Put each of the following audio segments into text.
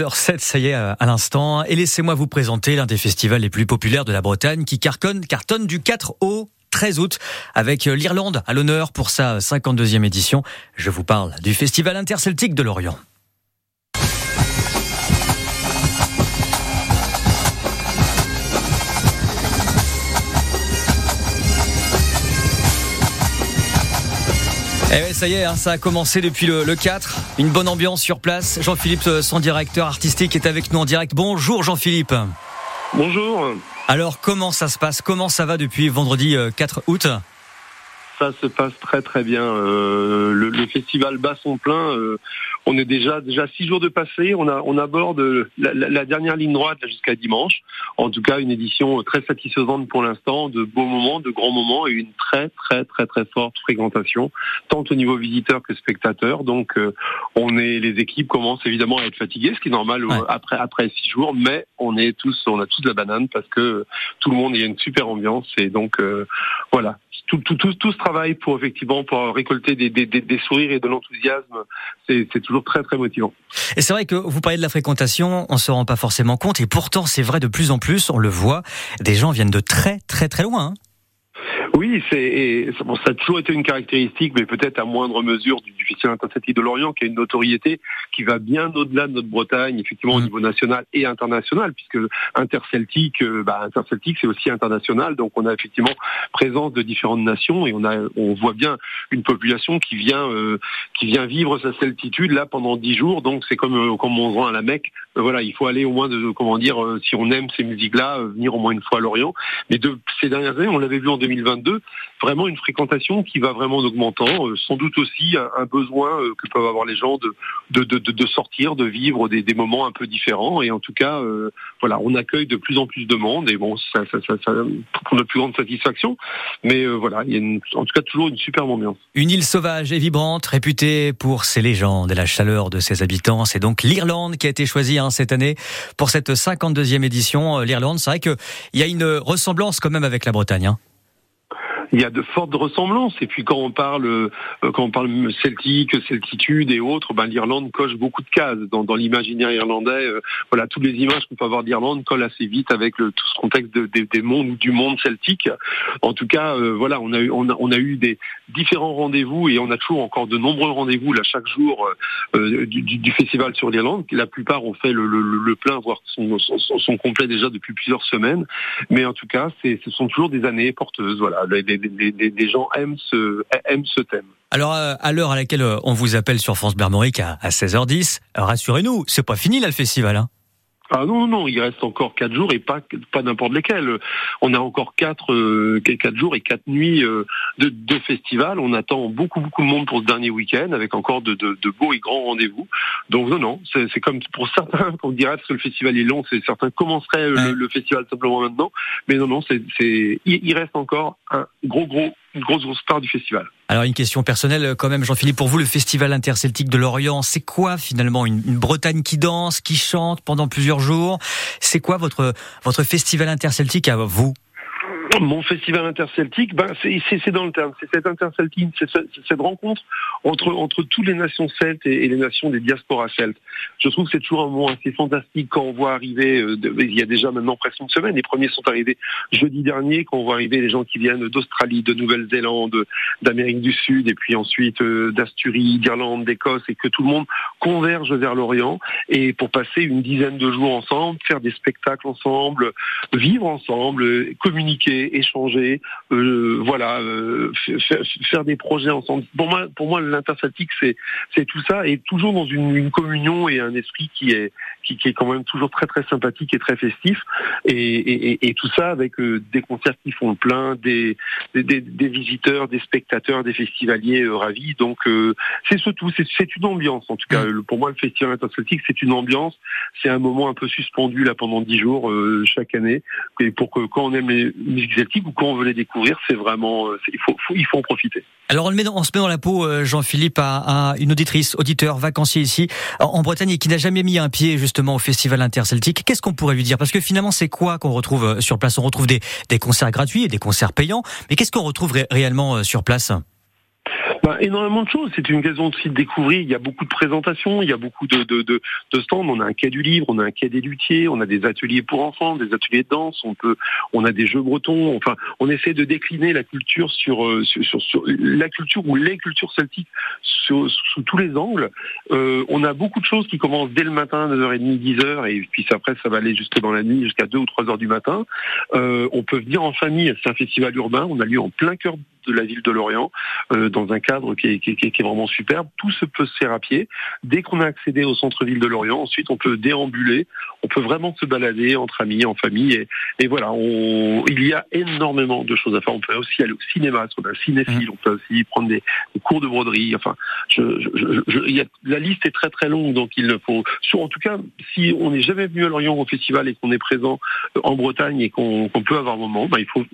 h 7, ça y est, à l'instant. Et laissez-moi vous présenter l'un des festivals les plus populaires de la Bretagne qui cartonne, cartonne du 4 au 13 août avec l'Irlande à l'honneur pour sa 52e édition. Je vous parle du Festival interceltique de Lorient. Eh ouais, ça y est, hein, ça a commencé depuis le, 4. Une bonne ambiance sur place. Jean-Philippe, euh, son directeur artistique, est avec nous en direct. Bonjour Jean-Philippe. Bonjour. Alors, comment ça se passe? Comment ça va depuis vendredi 4 euh, août? Ça se passe très très bien. Euh, le, festival bat son plein. Euh, on est déjà déjà six jours de passé. On a on aborde la, dernière ligne droite jusqu'à dimanche. En tout cas, une édition très satisfaisante pour l'instant, de beaux moments, de grands moments et une très très très très forte fréquentation, tant au niveau visiteur que spectateur. Donc, euh, on est les équipes commencent évidemment à être fatiguées, ce qui est normal après après six jours, mais on est tous on a tous de la banane parce que tout le monde il y a une super ambiance et donc voilà tout, tout, tout, tout, ce travail pour effectivement pour récolter des, des, des sourires et de l'enthousiasme, c'est toujours très très motivant. Et c'est vrai que vous parlez de la fréquentation, on se rend pas forcément compte, et pourtant c'est vrai de plus en plus, on le voit, des gens viennent de très très très loin. Oui, c'est bon, ça a toujours été une caractéristique, mais peut-être à moindre mesure du, du Festival interceltique de l'Orient, qui a une notoriété qui va bien au-delà de notre Bretagne, effectivement au mmh. niveau national et international, puisque interceltique, euh, bah, interceltique, c'est aussi international. Donc on a effectivement présence de différentes nations et on a, on voit bien une population qui vient, euh, qui vient vivre sa celtitude là pendant dix jours. Donc c'est comme euh, comme on rend à la Mecque. voilà, il faut aller au moins de comment dire, si on aime ces musiques-là, venir au moins une fois à l'Orient. Mais de ces dernières années, on l'avait vu en 2022 vraiment une fréquentation qui va vraiment en augmentant, euh, sans doute aussi un, besoin euh, que peuvent avoir les gens de, de, sortir, de vivre des, moments un peu différents. Et en tout cas, euh, voilà, on accueille de plus en plus de monde et bon, ça, ça, ça pour notre plus grande satisfaction. Mais voilà, il y a en tout cas toujours une superbe ambiance. Une île sauvage et vibrante, réputée pour ses légendes et la chaleur de ses habitants. C'est donc l'Irlande qui a été choisie hein, cette année pour cette 52e édition. L'Irlande, c'est vrai qu'il y a une ressemblance quand même avec la Bretagne. Hein il y a de fortes ressemblances. Et puis quand on parle, euh, quand on parle celtique, celtitude et autres, ben l'Irlande coche beaucoup de cases dans, dans l'imaginaire irlandais. Euh, voilà, toutes les images qu'on peut avoir d'Irlande collent assez vite avec le, tout ce contexte de, des mondes du monde celtique. En tout cas, euh, voilà, on a eu, on a, on a eu des différents rendez-vous et on a toujours encore de nombreux rendez-vous là chaque jour du, du, festival sur l'Irlande. La plupart ont fait le, le, le plein, voire sont, sont, sont, complets déjà depuis plusieurs semaines. Mais en tout cas, ce sont toujours des années porteuses. Voilà, des, gens aiment ce, aiment ce thème. Alors, euh, à l'heure à laquelle euh, on vous appelle sur France Bermorique à, 16h10, rassurez-nous, c'est pas fini là le festival. Hein ah non, non, il reste encore quatre jours et pas pas n'importe lesquels. On a encore quatre euh, quatre jours et quatre nuits euh, de, de festival. On attend beaucoup beaucoup de monde pour ce dernier week-end avec encore de, de, de beaux et grands rendez-vous. Donc non, non, c'est comme pour certains qu'on dirait parce que le festival est long, c'est certains commenceraient le, festival simplement maintenant, mais non, non, c'est il, il reste encore un gros gros une grosse grosse part du festival. Alors une question personnelle euh, quand même, Jean-Philippe, pour vous, le festival interceltique de l'Orient, c'est quoi finalement une, une, Bretagne qui danse, qui chante pendant plusieurs jours? C'est quoi votre votre festival interceltique à vous? Mon festival interceltique, ben c'est dans le terme, c'est cette interceltique, c'est cette rencontre entre entre toutes les nations celtes et, les nations des diasporas celtes. Je trouve que c'est toujours un moment assez fantastique quand on voit arriver. Euh, il y a déjà maintenant presque une semaine, les premiers sont arrivés jeudi dernier, quand on voit arriver les gens qui viennent d'Australie, de Nouvelle-Zélande, d'Amérique du Sud, et puis ensuite euh, d'Asturie, d'Irlande, d'Écosse, et que tout le monde converge vers l'Orient et pour passer une dizaine de jours ensemble, faire des spectacles ensemble, vivre ensemble, communiquer échanger, euh, voilà, euh, faire, des projets ensemble. Pour moi, pour moi, c'est c'est tout ça et toujours dans une, une, communion et un esprit qui est qui, qui, est quand même toujours très très sympathique et très festif. Et, et, et tout ça avec euh, des concerts qui font le plein, des des, des, visiteurs, des spectateurs, des festivaliers ravis. Donc c'est ce tout, c'est une ambiance. En tout cas, mm. pour moi, le festival interceltique, c'est une ambiance. C'est un moment un peu suspendu là pendant dix jours chaque année. Et pour que quand on aime les ou quand on veut les découvrir, c'est vraiment, euh, il faut, il faut en profiter. Alors on, le met on se met dans la peau, euh, Jean-Philippe, à, une auditrice, auditeur, vacancier ici en Bretagne et qui n'a jamais mis un pied justement au festival interceltique. Qu'est-ce qu'on pourrait lui dire? Parce que finalement, c'est quoi qu'on retrouve euh, sur place? On retrouve des, des concerts gratuits et des concerts payants, mais qu'est-ce qu'on retrouve réellement sur place? Bah, Énormément de choses. C'est une occasion aussi de découvrir. Il y a beaucoup de présentations, il y a beaucoup de, de, de, de, stands. On a un quai du livre, on a un quai des luthiers, on a des ateliers pour enfants, des ateliers de danse. On peut, on a des jeux bretons. Enfin, on essaie de décliner la culture sur, euh, sur, sur, la culture ou les cultures celtiques sous tous les angles. Euh, on a beaucoup de choses qui commencent dès le matin, 9h30, 10h, et puis après ça va aller jusque dans la nuit, jusqu'à 2 ou 3 heures du matin. Euh, on peut venir en famille. C'est un festival urbain. On a lieu en plein cœur de la ville de Lorient, euh, dans un cadre qui est, vraiment superbe. Tout se peut se faire à pied. Dès qu'on a accédé au centre-ville de Lorient, ensuite on peut déambuler, on peut vraiment se balader entre amis, en famille. Et, voilà, on, il y a énormément de choses à faire. On peut aussi aller au cinéma, si on un cinéphile, on peut aussi prendre des, cours de broderie. Enfin, je, la liste est très très longue, donc il faut. Sur, en tout cas, si on n'est jamais venu à Lorient au festival et qu'on est présent en Bretagne et qu'on peut avoir un moment, ben, il faut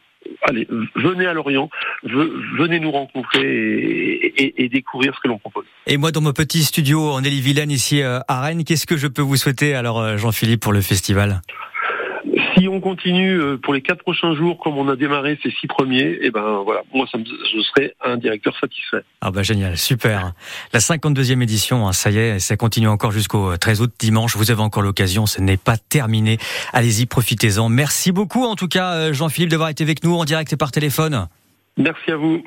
allez, venez à Lorient, venez nous rencontrer et, découvrir ce que l'on propose. Et moi, dans mon petit studio en Élie-Vilaine, ici euh, à Rennes, qu'est-ce que je peux vous souhaiter alors, euh, Jean-Philippe, pour le festival? Si on continue euh, pour les quatre prochains jours comme on a démarré ces six premiers, et eh ben voilà, moi ça me, je serai un directeur satisfait. Ah bah génial, super. La 52e édition, hein, ça y est, ça continue encore jusqu'au 13 août dimanche. Vous avez encore l'occasion, ce n'est pas terminé. Allez-y, profitez-en. Merci beaucoup en tout cas Jean-Philippe d'avoir été avec nous en direct et par téléphone. Merci à vous.